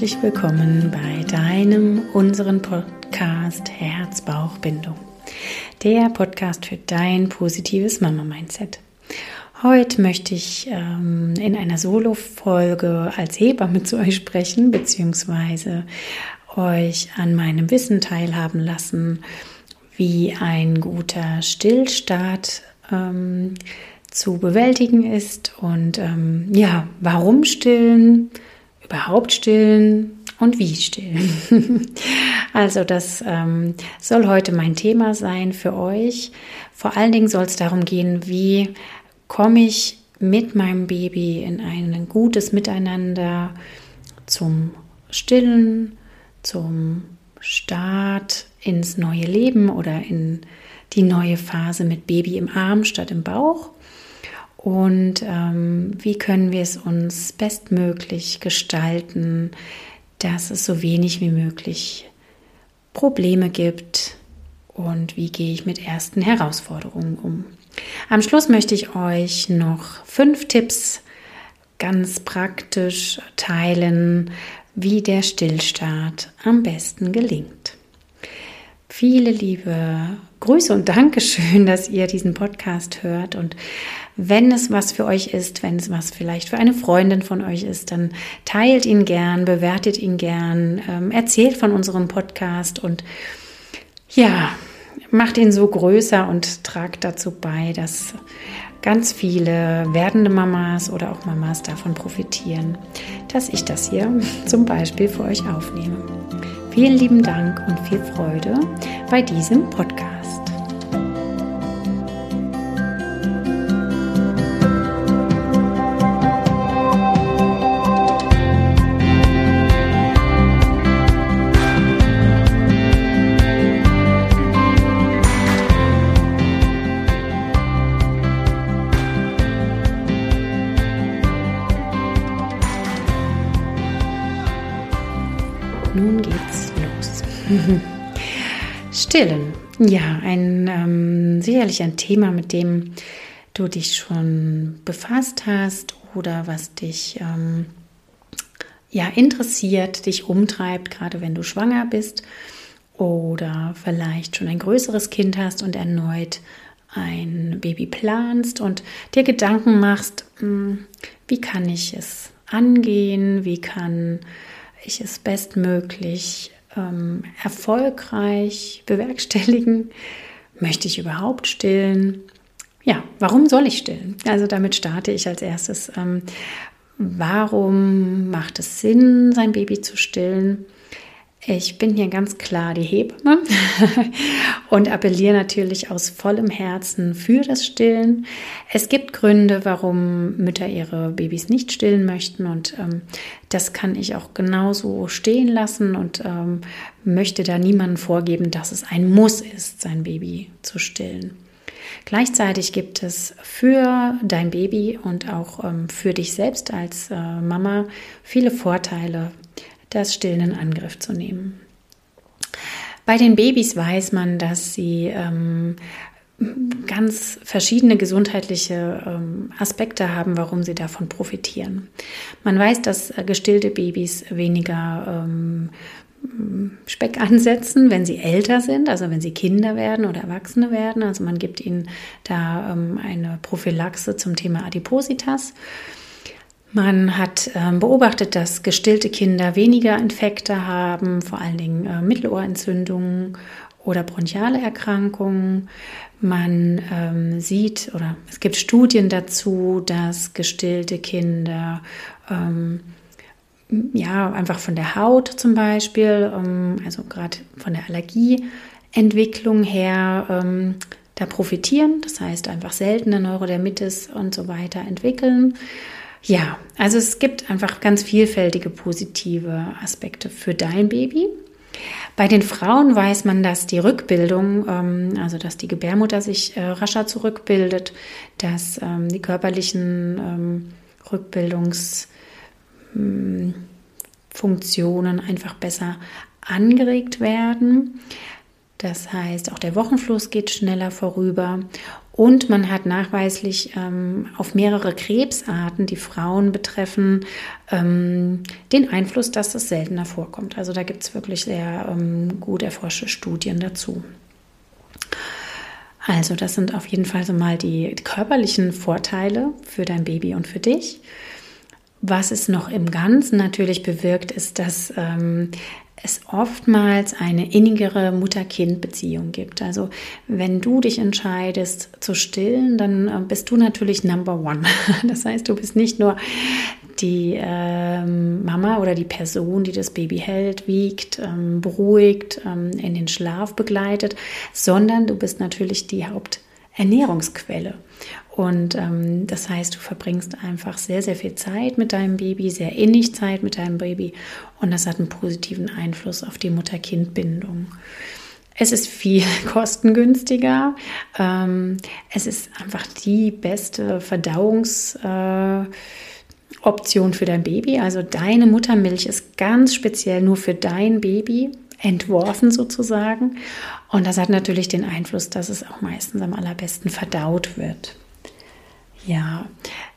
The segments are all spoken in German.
herzlich willkommen bei deinem, unseren Podcast Herz-Bauch-Bindung. Der Podcast für dein positives Mama-Mindset. Heute möchte ich ähm, in einer Solo-Folge als Hebamme zu euch sprechen, beziehungsweise euch an meinem Wissen teilhaben lassen, wie ein guter Stillstart ähm, zu bewältigen ist und ähm, ja, warum stillen, überhaupt stillen und wie stillen. also das ähm, soll heute mein Thema sein für euch. Vor allen Dingen soll es darum gehen, wie komme ich mit meinem Baby in ein gutes Miteinander zum Stillen, zum Start ins neue Leben oder in die neue Phase mit Baby im Arm statt im Bauch und ähm, wie können wir es uns bestmöglich gestalten, dass es so wenig wie möglich Probleme gibt und wie gehe ich mit ersten Herausforderungen um. Am Schluss möchte ich euch noch fünf Tipps ganz praktisch teilen, wie der Stillstart am besten gelingt. Viele liebe Grüße und Dankeschön, dass ihr diesen Podcast hört. Und wenn es was für euch ist, wenn es was vielleicht für eine Freundin von euch ist, dann teilt ihn gern, bewertet ihn gern, ähm, erzählt von unserem Podcast und ja, macht ihn so größer und tragt dazu bei, dass ganz viele werdende Mamas oder auch Mamas davon profitieren, dass ich das hier zum Beispiel für euch aufnehme. Vielen lieben Dank und viel Freude bei diesem Podcast. Stillen. Ja, ein ähm, sicherlich ein Thema, mit dem du dich schon befasst hast oder was dich ähm, ja interessiert, dich umtreibt, gerade wenn du schwanger bist oder vielleicht schon ein größeres Kind hast und erneut ein Baby planst und dir Gedanken machst, hm, wie kann ich es angehen, wie kann ich es bestmöglich ähm, erfolgreich bewerkstelligen? Möchte ich überhaupt stillen? Ja, warum soll ich stillen? Also damit starte ich als erstes. Ähm, warum macht es Sinn, sein Baby zu stillen? Ich bin hier ganz klar die Hebamme und appelliere natürlich aus vollem Herzen für das Stillen. Es gibt Gründe, warum Mütter ihre Babys nicht stillen möchten und ähm, das kann ich auch genauso stehen lassen und ähm, möchte da niemanden vorgeben, dass es ein Muss ist, sein Baby zu stillen. Gleichzeitig gibt es für dein Baby und auch ähm, für dich selbst als äh, Mama viele Vorteile, das Stillen in Angriff zu nehmen. Bei den Babys weiß man, dass sie ähm, ganz verschiedene gesundheitliche ähm, Aspekte haben, warum sie davon profitieren. Man weiß, dass äh, gestillte Babys weniger ähm, Speck ansetzen, wenn sie älter sind, also wenn sie Kinder werden oder Erwachsene werden. Also man gibt ihnen da ähm, eine Prophylaxe zum Thema Adipositas. Man hat ähm, beobachtet, dass gestillte Kinder weniger Infekte haben, vor allen Dingen äh, Mittelohrentzündungen oder bronchiale Erkrankungen. Man ähm, sieht oder es gibt Studien dazu, dass gestillte Kinder ähm, ja einfach von der Haut zum Beispiel, ähm, also gerade von der Allergieentwicklung her, ähm, da profitieren. Das heißt einfach seltene Neurodermitis und so weiter entwickeln. Ja, also es gibt einfach ganz vielfältige positive Aspekte für dein Baby. Bei den Frauen weiß man, dass die Rückbildung, ähm, also dass die Gebärmutter sich äh, rascher zurückbildet, dass ähm, die körperlichen ähm, Rückbildungsfunktionen einfach besser angeregt werden. Das heißt, auch der Wochenfluss geht schneller vorüber Und man hat nachweislich ähm, auf mehrere Krebsarten, die Frauen betreffen, ähm, den Einfluss, dass es seltener vorkommt. Also da gibt es wirklich sehr ähm, gut erforschte Studien dazu. Also das sind auf jeden Fall so mal die körperlichen Vorteile für dein Baby und für dich. Was es noch im Ganzen natürlich bewirkt, ist, dass ähm, es oftmals eine innigere Mutter-Kind-Beziehung gibt. Also wenn du dich entscheidest zu stillen, dann äh, bist du natürlich Number One. Das heißt, du bist nicht nur die ähm, Mama oder die Person, die das Baby hält, wiegt, ähm, beruhigt, ähm, in den Schlaf begleitet, sondern du bist natürlich die Haupternährungsquelle. Und ähm, das heißt, du verbringst einfach sehr, sehr viel Zeit mit deinem Baby, sehr innig Zeit mit deinem Baby und das hat einen positiven Einfluss auf die Mutter-Kind-Bindung. Es ist viel kostengünstiger. Ähm, es ist einfach die beste Verdauungsoption äh, für dein Baby. Also deine Muttermilch ist ganz speziell nur für dein Baby entworfen sozusagen. Und das hat natürlich den Einfluss, dass es auch meistens am allerbesten verdaut wird. Ja,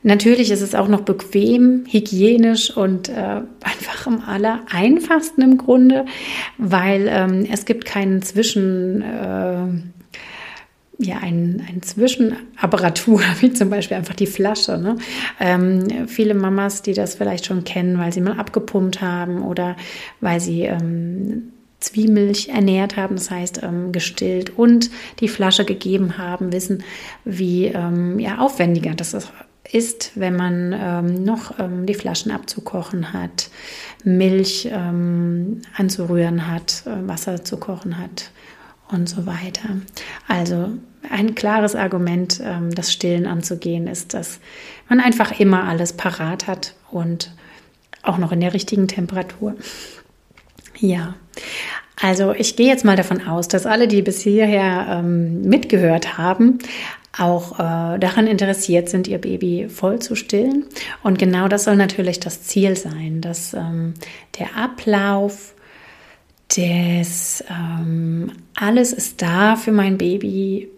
natürlich ist es auch noch bequem, hygienisch und äh, einfach am aller einfachsten im Grunde, weil ähm, es gibt keinen Zwischen, äh, ja, ein, ein Zwischenapparatur, wie zum Beispiel einfach die Flasche. Ne? Ähm, viele Mamas, die das vielleicht schon kennen, weil sie mal abgepumpt haben oder weil sie ähm, Zwiemilch ernährt haben, das heißt ähm, gestillt und die Flasche gegeben haben, wissen, wie ähm, ja, aufwendiger das ist, wenn man ähm, noch ähm, die Flaschen abzukochen hat, Milch ähm, anzurühren hat, äh, Wasser zu kochen hat und so weiter. Also ein klares Argument, ähm, das Stillen anzugehen, ist, dass man einfach immer alles parat hat und auch noch in der richtigen Temperatur. Ja, also ich gehe jetzt mal davon aus, dass alle, die bis hierher ähm, mitgehört haben, auch äh, daran interessiert sind, ihr Baby voll zu stillen. Und genau das soll natürlich das Ziel sein, dass ähm, der Ablauf des ähm, alles ist da für mein Baby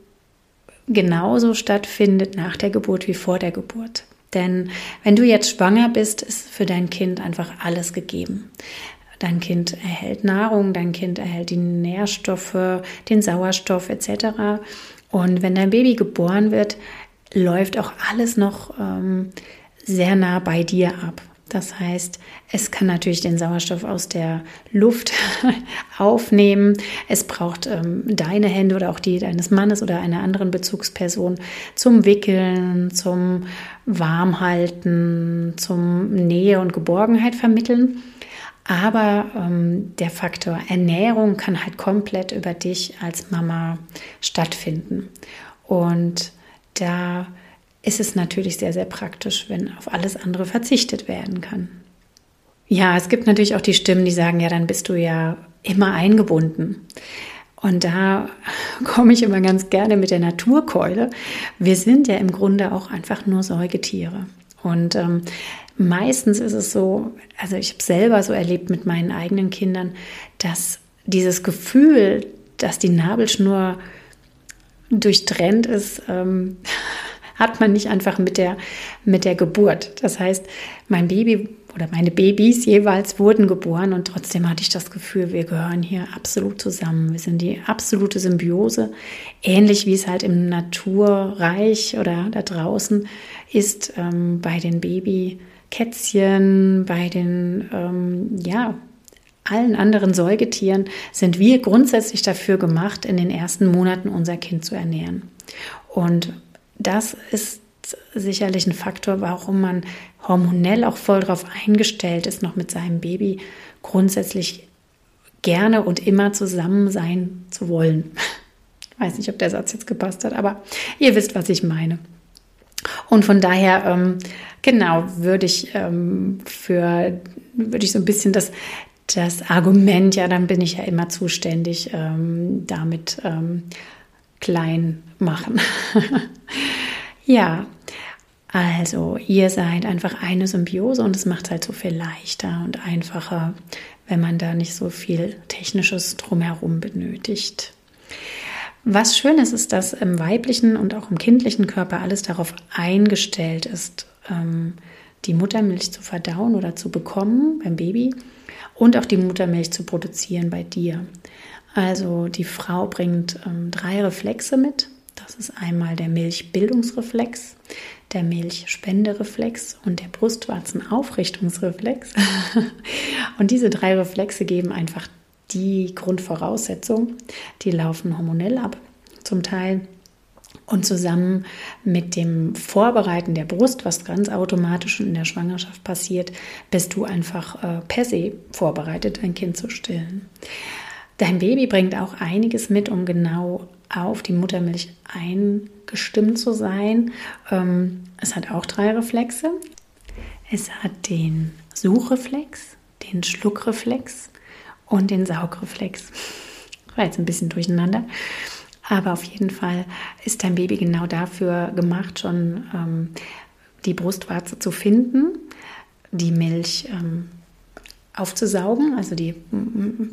genauso stattfindet nach der Geburt wie vor der Geburt. Denn wenn du jetzt schwanger bist, ist für dein Kind einfach alles gegeben. Dein Kind erhält Nahrung, dein Kind erhält die Nährstoffe, den Sauerstoff etc. Und wenn dein Baby geboren wird, läuft auch alles noch ähm, sehr nah bei dir ab. Das heißt, es kann natürlich den Sauerstoff aus der Luft aufnehmen. Es braucht ähm, deine Hände oder auch die deines Mannes oder einer anderen Bezugsperson zum Wickeln, zum Warmhalten, zum Nähe und Geborgenheit vermitteln. Aber ähm, der Faktor Ernährung kann halt komplett über dich als Mama stattfinden. Und da ist es natürlich sehr, sehr praktisch, wenn auf alles andere verzichtet werden kann. Ja, es gibt natürlich auch die Stimmen, die sagen, ja, dann bist du ja immer eingebunden. Und da komme ich immer ganz gerne mit der Naturkeule. Wir sind ja im Grunde auch einfach nur Säugetiere. Und ähm, meistens ist es so, also ich habe selber so erlebt mit meinen eigenen Kindern, dass dieses Gefühl, dass die Nabelschnur durchtrennt ist, ähm, hat man nicht einfach mit der, mit der Geburt. Das heißt, mein Baby oder meine Babys jeweils wurden geboren und trotzdem hatte ich das Gefühl, wir gehören hier absolut zusammen. Wir sind die absolute Symbiose, ähnlich wie es halt im Naturreich oder da draußen ist ähm, bei den Babykätzchen, bei den, ähm, ja, allen anderen Säugetieren sind wir grundsätzlich dafür gemacht, in den ersten Monaten unser Kind zu ernähren. Und das ist sicherlich ein Faktor, warum man hormonell auch voll darauf eingestellt ist, noch mit seinem Baby grundsätzlich gerne und immer zusammen sein zu wollen. Ich weiß nicht, ob der Satz jetzt gepasst hat, aber ihr wisst, was ich meine. Und von daher, ähm, genau, würde ich ähm, für, würde ich so ein bisschen das, das Argument, ja, dann bin ich ja immer zuständig, ähm, damit ähm, klein machen. ja, also ihr seid einfach eine Symbiose und es macht es halt so viel leichter und einfacher, wenn man da nicht so viel Technisches drumherum benötigt. Was schön ist, ist, dass im weiblichen und auch im kindlichen Körper alles darauf eingestellt ist, ähm, die Muttermilch zu verdauen oder zu bekommen beim Baby und auch die Muttermilch zu produzieren bei dir. Also die Frau bringt ähm, drei Reflexe mit. Das ist einmal der Milchbildungsreflex, der Milchspendereflex und der Brustwarzenaufrichtungsreflex. und diese drei Reflexe geben einfach die Grundvoraussetzung. Die laufen hormonell ab, zum Teil. Und zusammen mit dem Vorbereiten der Brust, was ganz automatisch in der Schwangerschaft passiert, bist du einfach äh, per se vorbereitet, ein Kind zu stillen. Dein Baby bringt auch einiges mit, um genau auf die Muttermilch eingestimmt zu sein. Ähm, es hat auch drei Reflexe. Es hat den Suchreflex, den Schluckreflex und den Saugreflex. War jetzt ein bisschen durcheinander. Aber auf jeden Fall ist dein Baby genau dafür gemacht, schon ähm, die Brustwarze zu finden, die Milch ähm, aufzusaugen, also die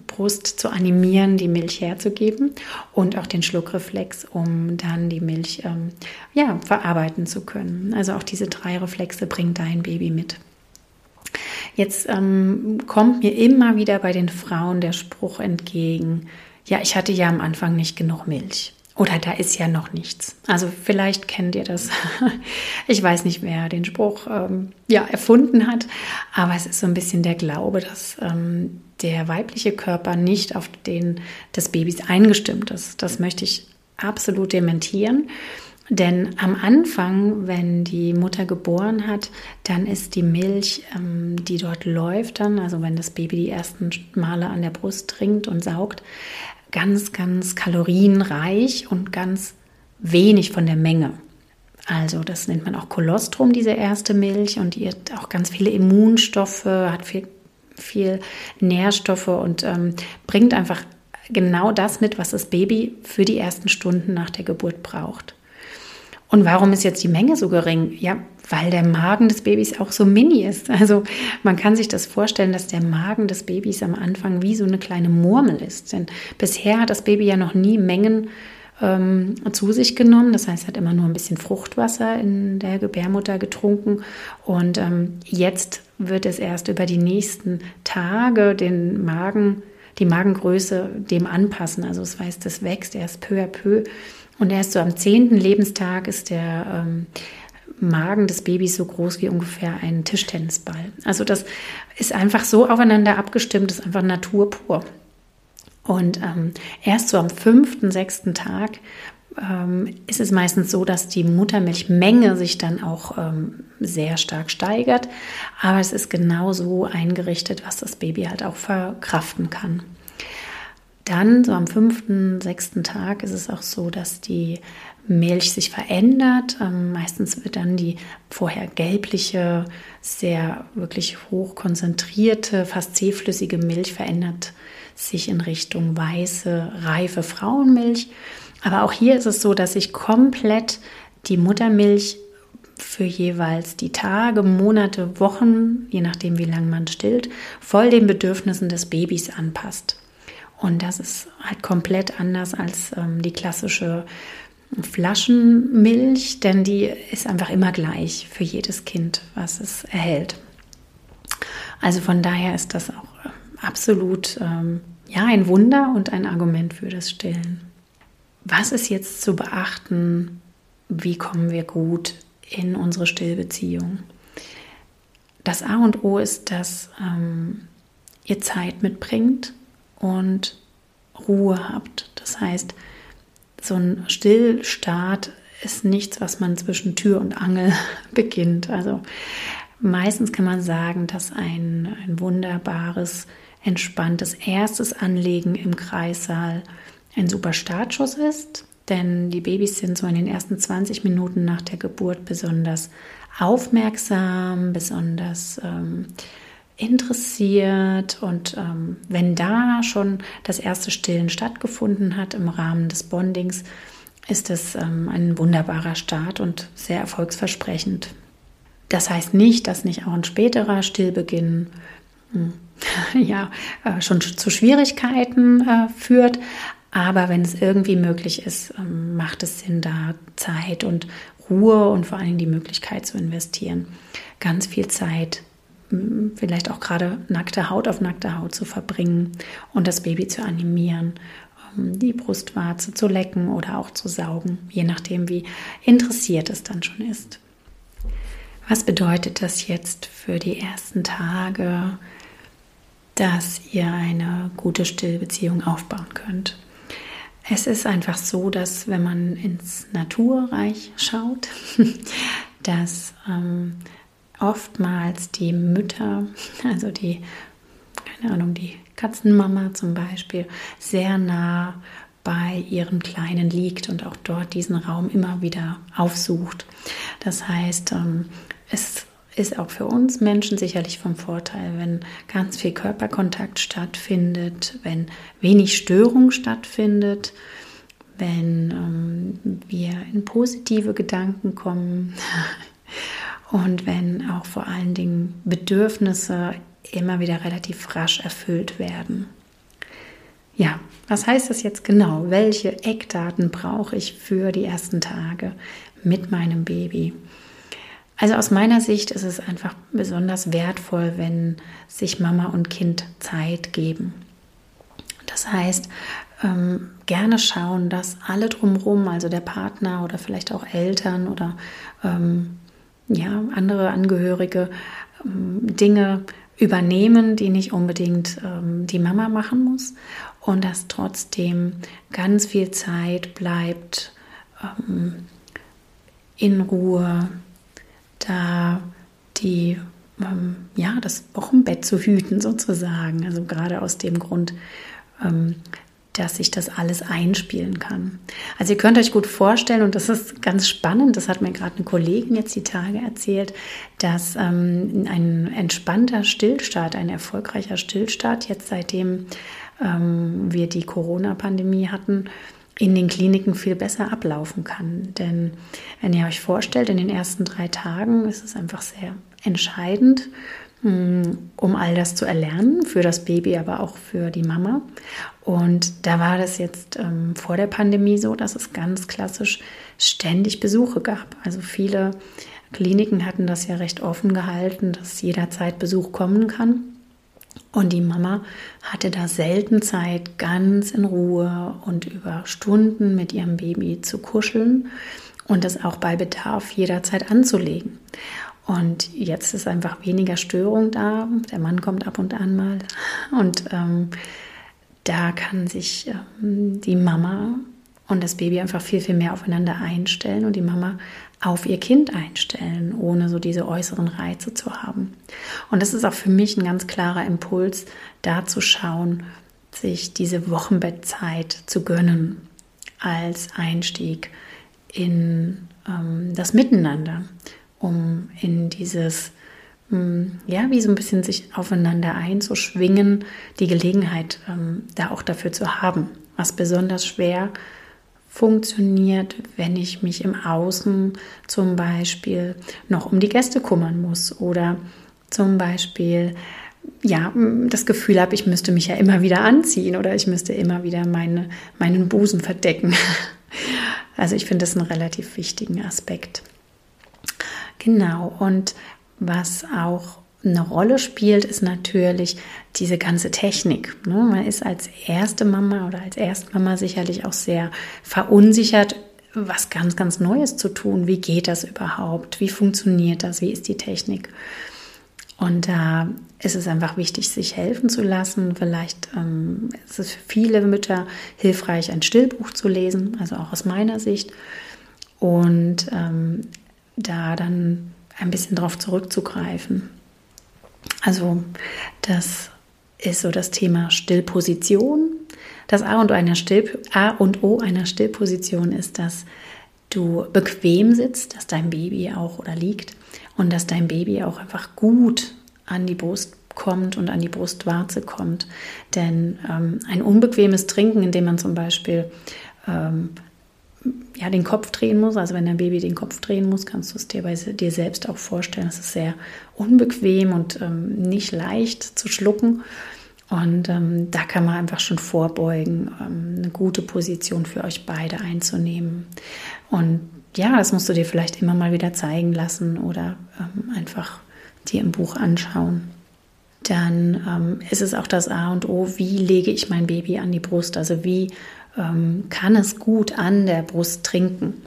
Brust zu animieren, die Milch herzugeben und auch den Schluckreflex, um dann die Milch ähm, ja, verarbeiten zu können. Also auch diese drei Reflexe bringt dein Baby mit. Jetzt ähm, kommt mir immer wieder bei den Frauen der Spruch entgegen, ja, ich hatte ja am Anfang nicht genug Milch. Oder da ist ja noch nichts. Also vielleicht kennt ihr das. Ich weiß nicht, wer den Spruch ähm, ja, erfunden hat, aber es ist so ein bisschen der Glaube, dass ähm, der weibliche Körper nicht auf den des Babys eingestimmt ist. Das möchte ich absolut dementieren. Denn am Anfang, wenn die Mutter geboren hat, dann ist die Milch, ähm, die dort läuft, dann, also wenn das Baby die ersten Male an der Brust trinkt und saugt, ganz, ganz kalorienreich und ganz wenig von der Menge. Also das nennt man auch Kolostrum, diese erste Milch, und die hat auch ganz viele Immunstoffe, hat viel, viel Nährstoffe und ähm, bringt einfach genau das mit, was das Baby für die ersten Stunden nach der Geburt braucht. Und warum ist jetzt die Menge so gering? Ja, weil der Magen des Babys auch so mini ist. Also man kann sich das vorstellen, dass der Magen des Babys am Anfang wie so eine kleine Murmel ist. Denn bisher hat das Baby ja noch nie Mengen ähm, zu sich genommen. Das heißt, es hat immer nur ein bisschen Fruchtwasser in der Gebärmutter getrunken. Und ähm, jetzt wird es erst über die nächsten Tage den Magen, die Magengröße dem anpassen. Also das heißt, das wächst erst peu à peu und erst so am zehnten Lebenstag ist der ähm, Magen des Babys so groß wie ungefähr ein Tischtennisball. Also das ist einfach so aufeinander abgestimmt, ist einfach Natur pur. Und ähm, erst so am fünften, sechsten Tag ähm, ist es meistens so, dass die Muttermilchmenge sich dann auch ähm, sehr stark steigert. Aber es ist genau so eingerichtet, was das Baby halt auch verkraften kann. Dann, so am fünften, sechsten Tag, ist es auch so, dass die Milch sich verändert. Ähm, meistens wird dann die vorher gelbliche, sehr wirklich hoch konzentrierte, fast zähflüssige Milch verändert sich in Richtung weiße, reife Frauenmilch. Aber auch hier ist es so, dass sich komplett die Muttermilch für jeweils die Tage, Monate, Wochen, je nachdem wie lange man stillt, voll den Bedürfnissen des Babys anpasst. Und das ist halt komplett anders als ähm, die klassische Flaschenmilch, denn die ist einfach immer gleich für jedes Kind, was es erhält. Also von daher ist das auch äh, absolut ähm, ja ein Wunder und ein Argument für das Stillen. Was ist jetzt zu beachten? Wie kommen wir gut in unsere Stillbeziehung? Das A und O ist, dass ähm, ihr Zeit mitbringt, und Ruhe habt. Das heißt, so ein Stillstart ist nichts, was man zwischen Tür und Angel beginnt. Also meistens kann man sagen, dass ein, ein wunderbares, entspanntes erstes Anlegen im Kreissaal ein super Startschuss ist. Denn die Babys sind so in den ersten 20 Minuten nach der Geburt besonders aufmerksam, besonders ähm, interessiert und ähm, wenn da schon das erste Stillen stattgefunden hat im Rahmen des Bondings, ist es ähm, ein wunderbarer Start und sehr erfolgsversprechend. Das heißt nicht, dass nicht auch ein späterer Stillbeginn hm, ja, äh, schon zu Schwierigkeiten äh, führt, Aber wenn es irgendwie möglich ist, ähm, macht es Sinn, da Zeit und Ruhe und vor Dingen die Möglichkeit zu investieren. Ganz viel Zeit, vielleicht auch gerade nackte Haut auf nackte Haut zu verbringen und das Baby zu animieren, die Brustwarze zu lecken oder auch zu saugen, je nachdem, wie interessiert es dann schon ist. Was bedeutet das jetzt für die ersten Tage, dass ihr eine gute Stillbeziehung aufbauen könnt? Es ist einfach so, dass wenn man ins Naturreich schaut, dass ähm, oftmals die Mütter, also die, keine Ahnung, die Katzenmama zum Beispiel, sehr nah bei ihrem Kleinen liegt und auch dort diesen Raum immer wieder aufsucht. Das heißt, ähm, es ist auch für uns Menschen sicherlich vom Vorteil, wenn ganz viel Körperkontakt stattfindet, wenn wenig Störung stattfindet, wenn ähm, wir in positive Gedanken kommen und wenn auch vor allen Dingen Bedürfnisse immer wieder relativ rasch erfüllt werden. Ja, was heißt das jetzt genau? Welche Eckdaten brauche ich für die ersten Tage mit meinem Baby? Also aus meiner Sicht ist es einfach besonders wertvoll, wenn sich Mama und Kind Zeit geben. Das heißt, ähm, gerne schauen, dass alle drumherum, also der Partner oder vielleicht auch Eltern oder ähm, ja, andere Angehörige, ähm, Dinge übernehmen, die nicht unbedingt ähm, die Mama machen muss und dass trotzdem ganz viel Zeit bleibt ähm, in Ruhe, da die ja das Wochenbett zu hüten sozusagen. Also gerade aus dem Grund, dass sich das alles einspielen kann. Also ihr könnt euch gut vorstellen, und das ist ganz spannend, das hat mir gerade eine Kollegin jetzt die Tage erzählt, dass ähm, ein entspannter Stillstart, ein erfolgreicher Stillstart, jetzt seitdem ähm, wir die Corona-Pandemie hatten, in den Kliniken viel besser ablaufen kann. Denn wenn ihr euch vorstellt, in den ersten drei Tagen ist es einfach sehr entscheidend, hm, um all das zu erlernen, für das Baby, aber auch für die Mama. Und da war das jetzt ähm, vor der Pandemie so, dass es ganz klassisch ständig Besuche gab. Also viele Kliniken hatten das ja recht offen gehalten, dass jederzeit Besuch kommen kann. Und die Mama hatte da selten Zeit, ganz in Ruhe und über Stunden mit ihrem Baby zu kuscheln und das auch bei Bedarf jederzeit anzulegen. Und jetzt ist einfach weniger Störung da. Der Mann kommt ab und an mal. Und ähm, da kann sich ähm, die Mama und das Baby einfach viel, viel mehr aufeinander einstellen und die Mama auf ihr Kind einstellen, ohne so diese äußeren Reize zu haben. Und das ist auch für mich ein ganz klarer Impuls, da zu schauen, sich diese Wochenbettzeit zu gönnen als Einstieg in ähm, das Miteinander um in dieses, ja, wie so ein bisschen sich aufeinander einzuschwingen, die Gelegenheit ähm, da auch dafür zu haben. Was besonders schwer funktioniert, wenn ich mich im Außen zum Beispiel noch um die Gäste kümmern muss oder zum Beispiel ja, das Gefühl habe, ich müsste mich ja immer wieder anziehen oder ich müsste immer wieder meine, meinen Busen verdecken. Also ich finde das einen relativ wichtigen Aspekt. Genau, und was auch eine Rolle spielt, ist natürlich diese ganze Technik. Ne? Man ist als erste Mama oder als Erstmama sicherlich auch sehr verunsichert, was ganz, ganz Neues zu tun. Wie geht das überhaupt? Wie funktioniert das? Wie ist die Technik? Und da ist es einfach wichtig, sich helfen zu lassen. Vielleicht ähm, ist es für viele Mütter hilfreich, ein Stillbuch zu lesen, also auch aus meiner Sicht. Und ähm, da dann ein bisschen drauf zurückzugreifen. Also das ist so das Thema Stillposition. Das A und, einer Still, A und O einer Stillposition ist, dass du bequem sitzt, dass dein Baby auch oder liegt und dass dein Baby auch einfach gut an die Brust kommt und an die Brustwarze kommt. Denn ähm, ein unbequemes Trinken, indem man zum Beispiel ähm, ja, den Kopf drehen muss. Also wenn dein Baby den Kopf drehen muss, kannst du es dir bei dir selbst auch vorstellen. Es ist sehr unbequem und ähm, nicht leicht zu schlucken. Und ähm, da kann man einfach schon vorbeugen, ähm, eine gute Position für euch beide einzunehmen. Und ja, das musst du dir vielleicht immer mal wieder zeigen lassen oder ähm, einfach dir im Buch anschauen. Dann ähm, ist es auch das A und O, wie lege ich mein Baby an die Brust? Also wie ähm, kann es gut an der Brust trinken?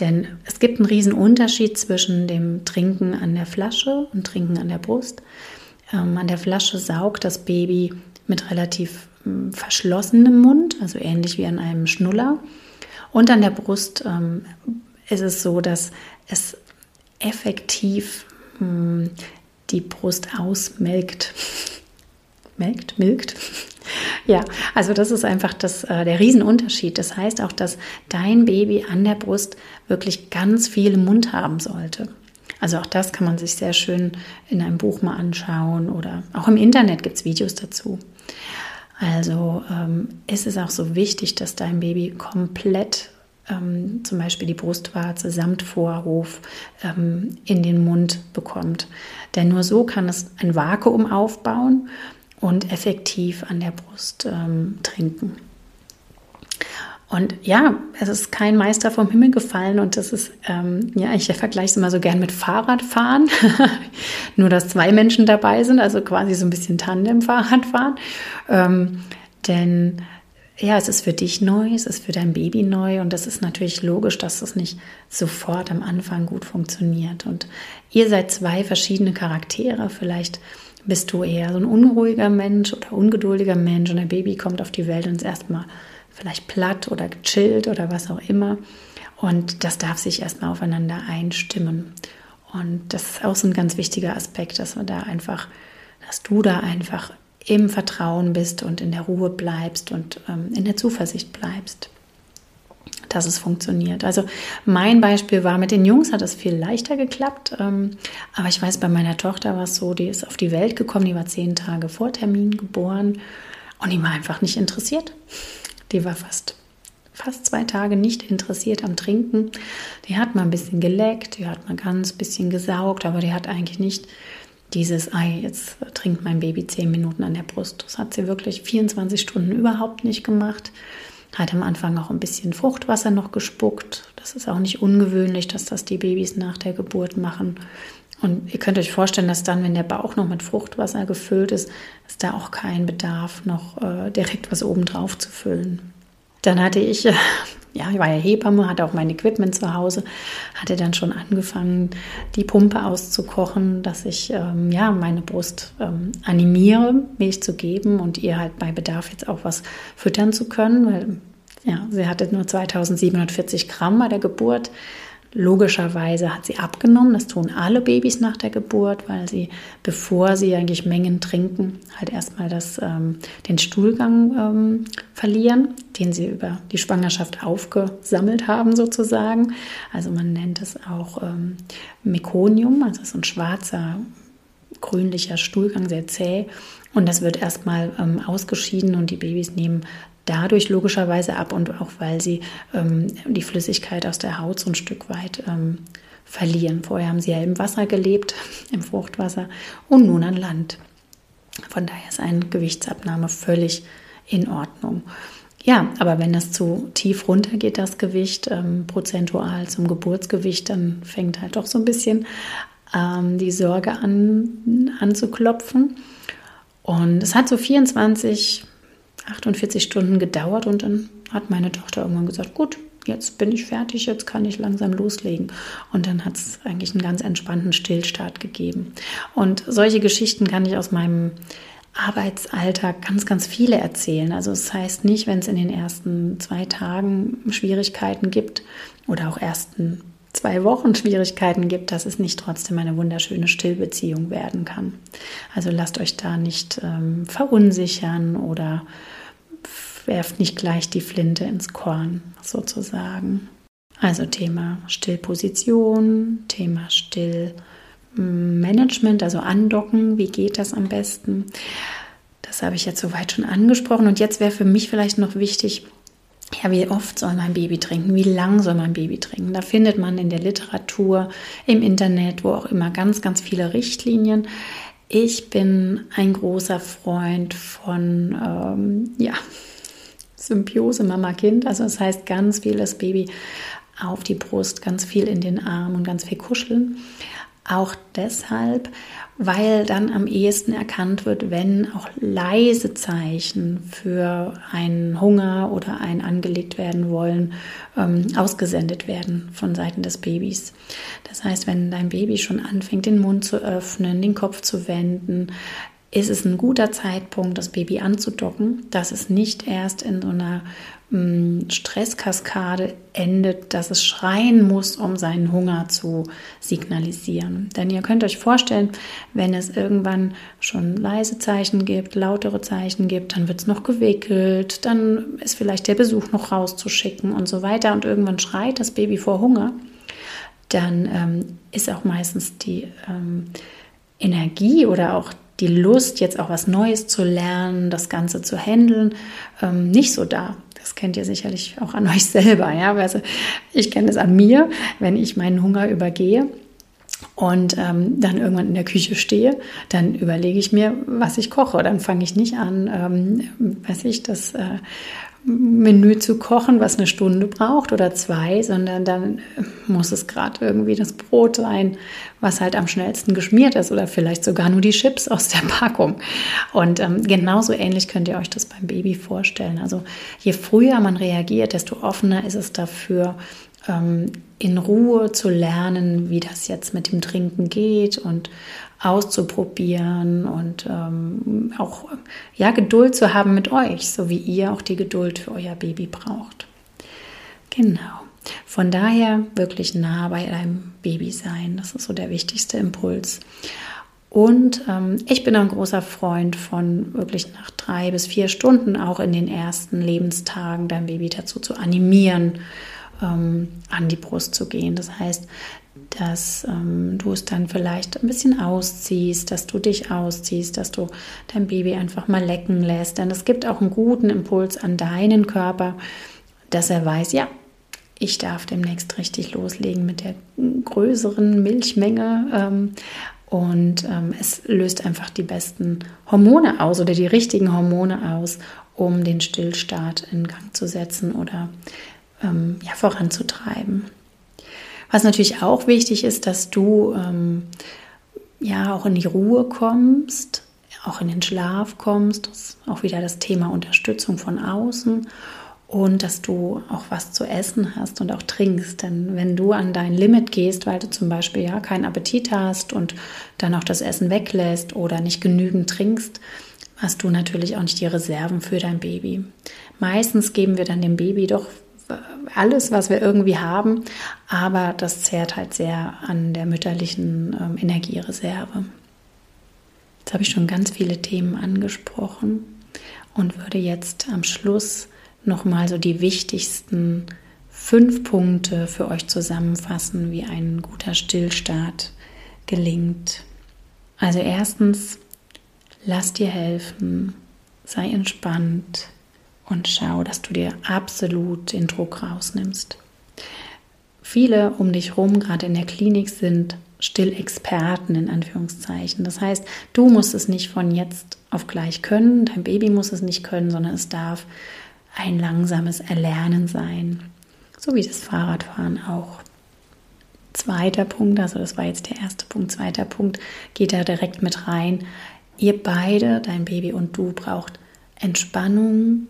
Denn es gibt einen riesen Unterschied zwischen dem Trinken an der Flasche und Trinken an der Brust. Ähm, an der Flasche saugt das Baby mit relativ ähm, verschlossenem Mund, also ähnlich wie an einem Schnuller. Und an der Brust ähm, ist es so, dass es effektiv hm, die Brust ausmelkt. Melkt? Milkt? Ja, also das ist einfach das, äh, der Riesenunterschied. Das heißt auch, dass dein Baby an der Brust wirklich ganz viel Mund haben sollte. Also auch das kann man sich sehr schön in einem Buch mal anschauen oder auch im Internet gibt es Videos dazu. Also ähm, ist auch so wichtig, dass dein Baby komplett ähm, zum Beispiel die Brustwarze samt Vorhof ähm, in den Mund bekommt. Denn nur so kann es ein Vakuum aufbauen und effektiv an der Brust ähm, trinken. Und ja, es ist kein Meister vom Himmel gefallen und das ist, ähm, ja, ich vergleiche es immer so gern mit Fahrradfahren. Nur, dass zwei Menschen dabei sind, also quasi so ein bisschen Tandem-Fahrradfahren. Ähm, denn ja, es ist für dich neu, es ist für dein Baby neu und das ist natürlich logisch, dass das nicht sofort am Anfang gut funktioniert. Und ihr seid zwei verschiedene Charaktere. Vielleicht bist du eher so ein unruhiger Mensch oder ungeduldiger Mensch und dein Baby kommt auf die Welt und ist erstmal vielleicht platt oder gechillt oder was auch immer. Und das darf sich erstmal aufeinander einstimmen. Und das ist auch so ein ganz wichtiger Aspekt, dass man da einfach, dass du da einfach im Vertrauen bist und in der Ruhe bleibst und ähm, in der Zuversicht bleibst, dass es funktioniert. Also mein Beispiel war, mit den Jungs hat es viel leichter geklappt, ähm, aber ich weiß, bei meiner Tochter war es so, die ist auf die Welt gekommen, die war zehn Tage vor Termin geboren und die war einfach nicht interessiert. Die war fast, fast zwei Tage nicht interessiert am Trinken. Die hat mal ein bisschen geleckt, die hat mal ganz bisschen gesaugt, aber die hat eigentlich nicht dieses, Ei, jetzt trinkt mein Baby zehn Minuten an der Brust. Das hat sie wirklich 24 Stunden überhaupt nicht gemacht. Hat am Anfang auch ein bisschen Fruchtwasser noch gespuckt. Das ist auch nicht ungewöhnlich, dass das die Babys nach der Geburt machen. Und ihr könnt euch vorstellen, dass dann, wenn der Bauch noch mit Fruchtwasser gefüllt ist, ist da auch kein Bedarf, noch äh, direkt was oben drauf zu füllen. Dann hatte ich, äh, ja, ich war ja Hebamme, hatte auch mein Equipment zu Hause, hatte dann schon angefangen, die Pumpe auszukochen, dass ich ähm, ja meine Brust ähm, animiere, Milch zu geben und ihr halt bei Bedarf jetzt auch was füttern zu können, weil ja, sie hatte nur 2740 Gramm bei der Geburt. Logischerweise hat sie abgenommen. Das tun alle Babys nach der Geburt, weil sie, bevor sie eigentlich Mengen trinken, halt erstmal das, ähm, den Stuhlgang ähm, verlieren, den sie über die Schwangerschaft aufgesammelt haben, sozusagen. Also man nennt es auch ähm, Mekonium, also so ein schwarzer, grünlicher Stuhlgang, sehr zäh. Und das wird erstmal ähm, ausgeschieden und die Babys nehmen dadurch logischerweise ab und auch weil sie ähm, die Flüssigkeit aus der Haut so ein Stück weit ähm, verlieren. Vorher haben sie ja im Wasser gelebt, im Fruchtwasser und nun an Land. Von daher ist eine Gewichtsabnahme völlig in Ordnung. Ja, aber wenn das zu tief runtergeht, das Gewicht, ähm, prozentual zum Geburtsgewicht, dann fängt halt doch so ein bisschen ähm, die Sorge an, anzuklopfen. Und es hat so 24, 48 Stunden gedauert und dann hat meine Tochter irgendwann gesagt, gut, jetzt bin ich fertig, jetzt kann ich langsam loslegen. Und dann hat es eigentlich einen ganz entspannten Stillstart gegeben. Und solche Geschichten kann ich aus meinem Arbeitsalltag ganz, ganz viele erzählen. Also es das heißt nicht, wenn es in den ersten zwei Tagen Schwierigkeiten gibt oder auch ersten zwei Wochen Schwierigkeiten gibt, dass es nicht trotzdem eine wunderschöne Stillbeziehung werden kann. Also lasst euch da nicht ähm, verunsichern oder werft nicht gleich die Flinte ins Korn sozusagen. Also Thema Stillposition, Thema Stillmanagement, also andocken, wie geht das am besten? Das habe ich jetzt soweit schon angesprochen und jetzt wäre für mich vielleicht noch wichtig, ja, wie oft soll mein Baby trinken? Wie lang soll mein Baby trinken? Da findet man in der Literatur, im Internet, wo auch immer ganz, ganz viele Richtlinien. Ich bin ein großer Freund von, ähm, ja, Symbiose Mama-Kind. Also das heißt ganz viel das Baby auf die Brust, ganz viel in den Arm und ganz viel kuscheln. Auch deshalb, weil dann am ehesten erkannt wird, wenn auch leise Zeichen für einen Hunger oder ein angelegt werden wollen ähm, ausgesendet werden von Seiten des Babys. Das heißt, wenn dein Baby schon anfängt, den Mund zu öffnen, den Kopf zu wenden, ist es ein guter Zeitpunkt, das Baby anzudocken, dass es nicht erst in so einer mm, Stresskaskade endet, dass es schreien muss, um seinen Hunger zu signalisieren. Denn ihr könnt euch vorstellen, wenn es irgendwann schon leise Zeichen gibt, lautere Zeichen gibt, dann wird es noch gewickelt, dann ist vielleicht der Besuch noch rauszuschicken und so weiter und irgendwann schreit das Baby vor Hunger, dann ähm, ist auch meistens die ähm, Energie oder auch die Lust, jetzt auch was Neues zu lernen, das Ganze zu handeln, ähm, nicht so da. Das kennt ihr sicherlich auch an euch selber. Ja? Also ich kenne es an mir, wenn ich meinen Hunger übergehe und ähm, dann irgendwann in der Küche stehe, dann überlege ich mir, was ich koche. Dann fange ich nicht an, ähm, weiß ich, das äh, Menü zu kochen, was eine Stunde braucht oder zwei, sondern dann muss es gerade irgendwie das Brot sein, was halt am schnellsten geschmiert ist oder vielleicht sogar nur die Chips aus der Packung. Und ähm, genauso ähnlich könnt ihr euch das beim Baby vorstellen. Also je früher man reagiert, desto offener ist es dafür, ähm, in Ruhe zu lernen, wie das jetzt mit dem Trinken geht und auszuprobieren und ähm, auch ja, Geduld zu haben mit euch, so wie ihr auch die Geduld für euer Baby braucht. Genau. Von daher wirklich nah bei deinem Baby sein. Das ist so der wichtigste Impuls. Und ähm, ich bin ein großer Freund von wirklich nach drei bis vier Stunden auch in den ersten Lebenstagen dein Baby dazu zu animieren, ähm, an die Brust zu gehen. Das heißt, dass ähm, du es dann vielleicht ein bisschen ausziehst, dass du dich ausziehst, dass du dein Baby einfach mal lecken lässt. Denn es gibt auch einen guten Impuls an deinen Körper, dass er weiß, ja, ich darf demnächst richtig loslegen mit der größeren Milchmenge. Ähm, und ähm, es löst einfach die besten Hormone aus oder die richtigen Hormone aus, um den Stillstart in Gang zu setzen oder ähm, ja, voranzutreiben. Was natürlich auch wichtig ist, dass du ähm, ja auch in die Ruhe kommst, auch in den Schlaf kommst. Das ist auch wieder das Thema Unterstützung von außen und dass du auch was zu essen hast und auch trinkst. Denn wenn du an dein Limit gehst, weil du zum Beispiel ja keinen Appetit hast und dann auch das Essen weglässt oder nicht genügend trinkst, hast du natürlich auch nicht die Reserven für dein Baby. Meistens geben wir dann dem Baby doch alles, was wir irgendwie haben, aber das zehrt halt sehr an der mütterlichen ähm, Energiereserve. Jetzt habe ich schon ganz viele Themen angesprochen und würde jetzt am Schluss nochmal so die wichtigsten fünf Punkte für euch zusammenfassen, wie ein guter Stillstart gelingt. Also erstens, lass dir helfen, sei entspannt, und schau, dass du dir absolut den Druck rausnimmst. Viele um dich herum, gerade in der Klinik, sind Stillexperten in Anführungszeichen. Das heißt, du musst es nicht von jetzt auf gleich können, dein Baby muss es nicht können, sondern es darf ein langsames Erlernen sein. So wie das Fahrradfahren auch. Zweiter Punkt, also das war jetzt der erste Punkt, zweiter Punkt, geht da direkt mit rein. Ihr beide, dein Baby und du, braucht Entspannung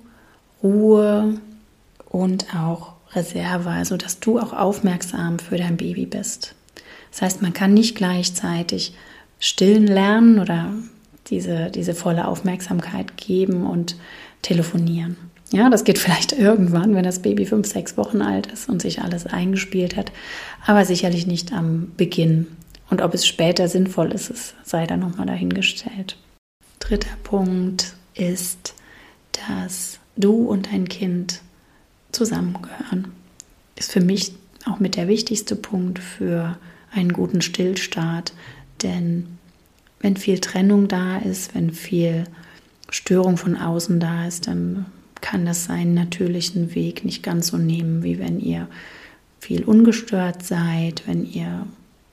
Ruhe und auch Reserve, also dass du auch aufmerksam für dein Baby bist. Das heißt, man kann nicht gleichzeitig stillen lernen oder diese, diese volle Aufmerksamkeit geben und telefonieren. Ja, das geht vielleicht irgendwann, wenn das Baby fünf, sechs Wochen alt ist und sich alles eingespielt hat, aber sicherlich nicht am Beginn. Und ob es später sinnvoll ist, sei da nochmal dahingestellt. Dritter Punkt ist, dass du und dein Kind zusammengehören. Ist für mich auch mit der wichtigste Punkt für einen guten Stillstart, denn wenn viel Trennung da ist, wenn viel Störung von außen da ist, dann kann das seinen natürlichen Weg nicht ganz so nehmen, wie wenn ihr viel ungestört seid, wenn ihr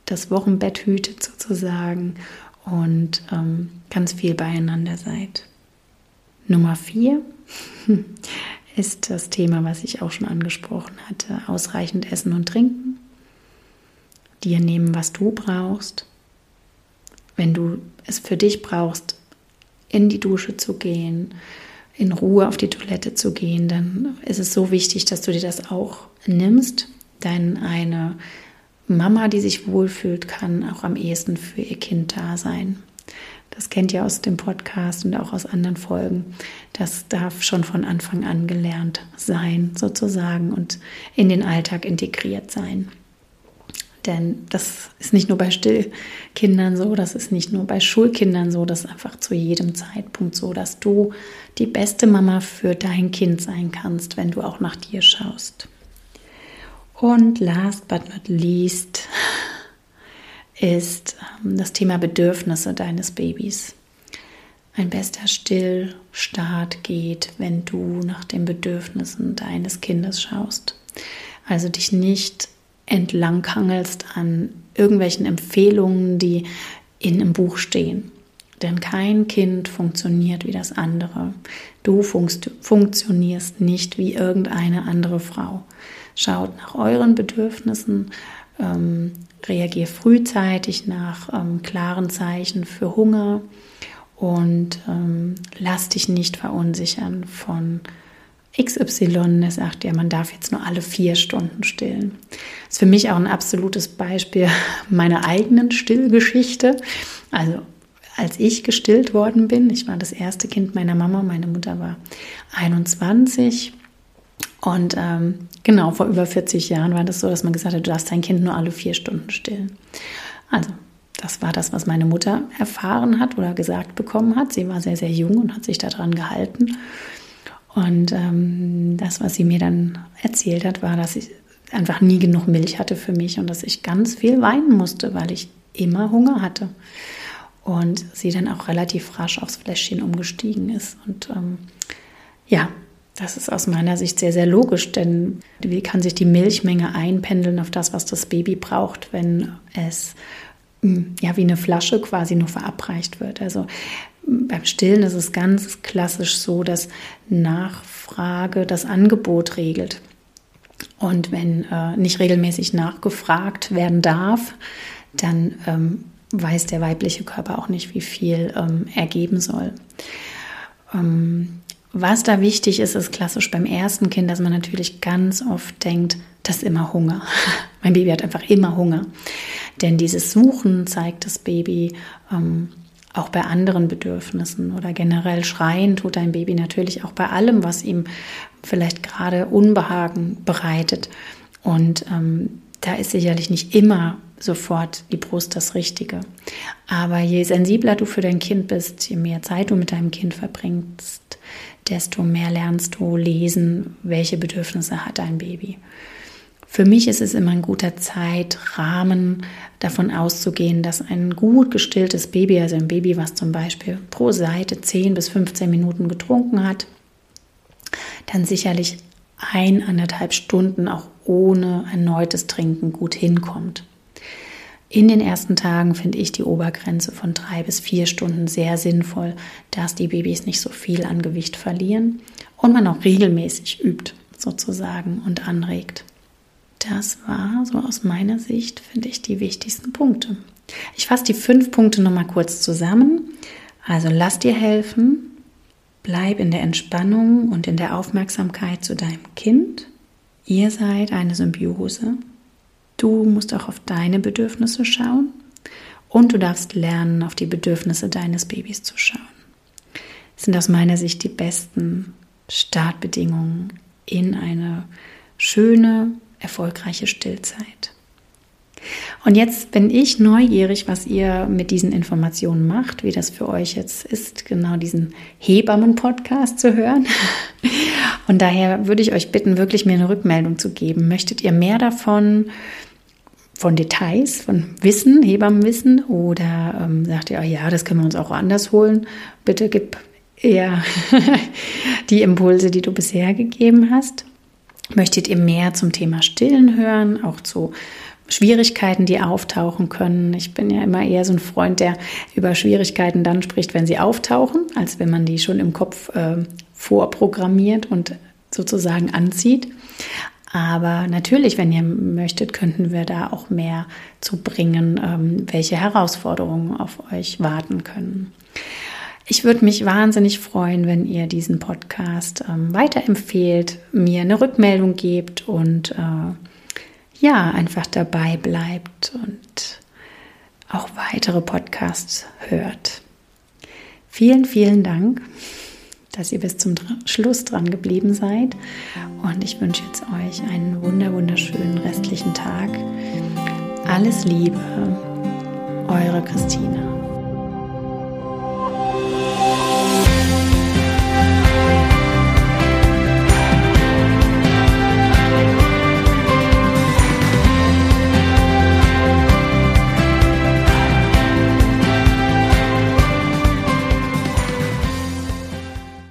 das Wochenbett hütet sozusagen und ähm, ganz viel beieinander seid. Nummer vier ist das Thema, was ich auch schon angesprochen hatte, ausreichend Essen und Trinken. Dir nehmen, was du brauchst. Wenn du es für dich brauchst, in die Dusche zu gehen, in Ruhe auf die Toilette zu gehen, dann ist es so wichtig, dass du dir das auch nimmst. Denn eine Mama, die sich wohlfühlt, kann auch am ehesten für ihr Kind da sein. Das kennt ihr aus dem Podcast und auch aus anderen Folgen. Das darf schon von Anfang an gelernt sein, sozusagen, und in den Alltag integriert sein. Denn das ist nicht nur bei Stillkindern so, das ist nicht nur bei Schulkindern so, das ist einfach zu jedem Zeitpunkt so, dass du die beste Mama für dein Kind sein kannst, wenn du auch nach dir schaust. Und last but not least ist ähm, das Thema Bedürfnisse deines Babys. Ein bester Stillstart geht, wenn du nach den Bedürfnissen deines Kindes schaust. Also dich nicht entlanghangelst an irgendwelchen Empfehlungen, die in einem Buch stehen. Denn kein Kind funktioniert wie das andere. Du funktionierst nicht wie irgendeine andere Frau. Schaut nach euren Bedürfnissen, ähm, reagier frühzeitig nach ähm, klaren Zeichen für Hunger und ähm, lass dich nicht verunsichern von XY, der sagt ja, man darf jetzt nur alle vier Stunden stillen. Das ist für mich auch ein absolutes Beispiel meiner eigenen Stillgeschichte. Also als ich gestillt worden bin, ich war das erste Kind meiner Mama, meine Mutter war 21 und ähm, genau vor über 40 Jahren war das so, dass man gesagt hat, du darfst dein Kind nur alle vier Stunden stillen. Also das war das, was meine Mutter erfahren hat oder gesagt bekommen hat. Sie war sehr, sehr jung und hat sich daran gehalten. Und ähm, das, was sie mir dann erzählt hat, war, dass ich einfach nie genug Milch hatte für mich und dass ich ganz viel weinen musste, weil ich immer Hunger hatte und sie dann auch relativ rasch aufs Fläschchen umgestiegen ist. Und ähm, ja, das ist aus meiner Sicht sehr, sehr logisch, denn wie kann sich die Milchmenge einpendeln auf das, was das Baby braucht, wenn es hm, ja wie eine Flasche quasi nur verabreicht wird. Also hm, beim Stillen ist es ganz klassisch so, dass Nachfrage das Angebot regelt. Und wenn äh, nicht regelmäßig nachgefragt werden darf, dann ähm, weiß der weibliche Körper auch nicht, wie viel ähm, er geben soll. Ähm, was da wichtig ist, ist klassisch beim ersten Kind, dass man natürlich ganz oft denkt, das ist immer Hunger. mein Baby hat einfach immer Hunger. Denn dieses Suchen zeigt das Baby ähm, auch bei anderen Bedürfnissen oder generell schreien tut dein Baby natürlich auch bei allem, was ihm vielleicht gerade Unbehagen bereitet. Und ähm, da ist sicherlich nicht immer sofort die Brust das Richtige. Aber je sensibler du für dein Kind bist, je mehr Zeit du mit deinem Kind verbringst, desto mehr lernst du lesen, welche Bedürfnisse hat dein Baby. Für mich ist es immer ein guter Zeitrahmen, davon auszugehen, dass ein gut gestilltes Baby, also ein Baby, was zum Beispiel pro Seite 10 bis 15 Minuten getrunken hat, dann sicherlich eineinhalb Stunden auch ohne erneutes Trinken gut hinkommt. In den ersten Tagen finde ich die Obergrenze von drei bis vier Stunden sehr sinnvoll, dass die Babys nicht so viel an Gewicht verlieren und man auch regelmäßig übt sozusagen und anregt. Das war so aus meiner Sicht, finde ich, die wichtigsten Punkte. Ich fasse die fünf Punkte nochmal kurz zusammen. Also lass dir helfen, bleib in der Entspannung und in der Aufmerksamkeit zu deinem Kind. Ihr seid eine Symbiose Du musst auch auf deine Bedürfnisse schauen und du darfst lernen, auf die Bedürfnisse deines Babys zu schauen. Das sind aus meiner Sicht die besten Startbedingungen in eine schöne, erfolgreiche Stillzeit. Und jetzt bin ich neugierig, was ihr mit diesen Informationen macht, wie das für euch jetzt ist, genau diesen Hebammen-Podcast zu hören. Und daher würde ich euch bitten, wirklich mir eine Rückmeldung zu geben. Möchtet ihr mehr davon? Von Details, von Wissen, Hebammenwissen oder ähm, sagt ihr, ja, das können wir uns auch anders holen. Bitte gib eher die Impulse, die du bisher gegeben hast. Möchtet ihr mehr zum Thema Stillen hören, auch zu Schwierigkeiten, die auftauchen können. Ich bin ja immer eher so ein Freund, der über Schwierigkeiten dann spricht, wenn sie auftauchen, als wenn man die schon im Kopf äh, vorprogrammiert und sozusagen anzieht. Aber natürlich, wenn ihr möchtet, könnten wir da auch mehr zu bringen, ähm, welche Herausforderungen auf euch warten können. Ich würde mich wahnsinnig freuen, wenn ihr diesen Podcast ähm, weiterempfehlt, mir eine Rückmeldung gebt und äh, ja, einfach dabei bleibt und auch weitere Podcasts hört. Vielen, vielen Dank, dass ihr bis zum Schluss dran geblieben seid und ich wünsche jetzt euch einen wunder wunderschönen restlichen Tag. Alles Liebe, eure Christina.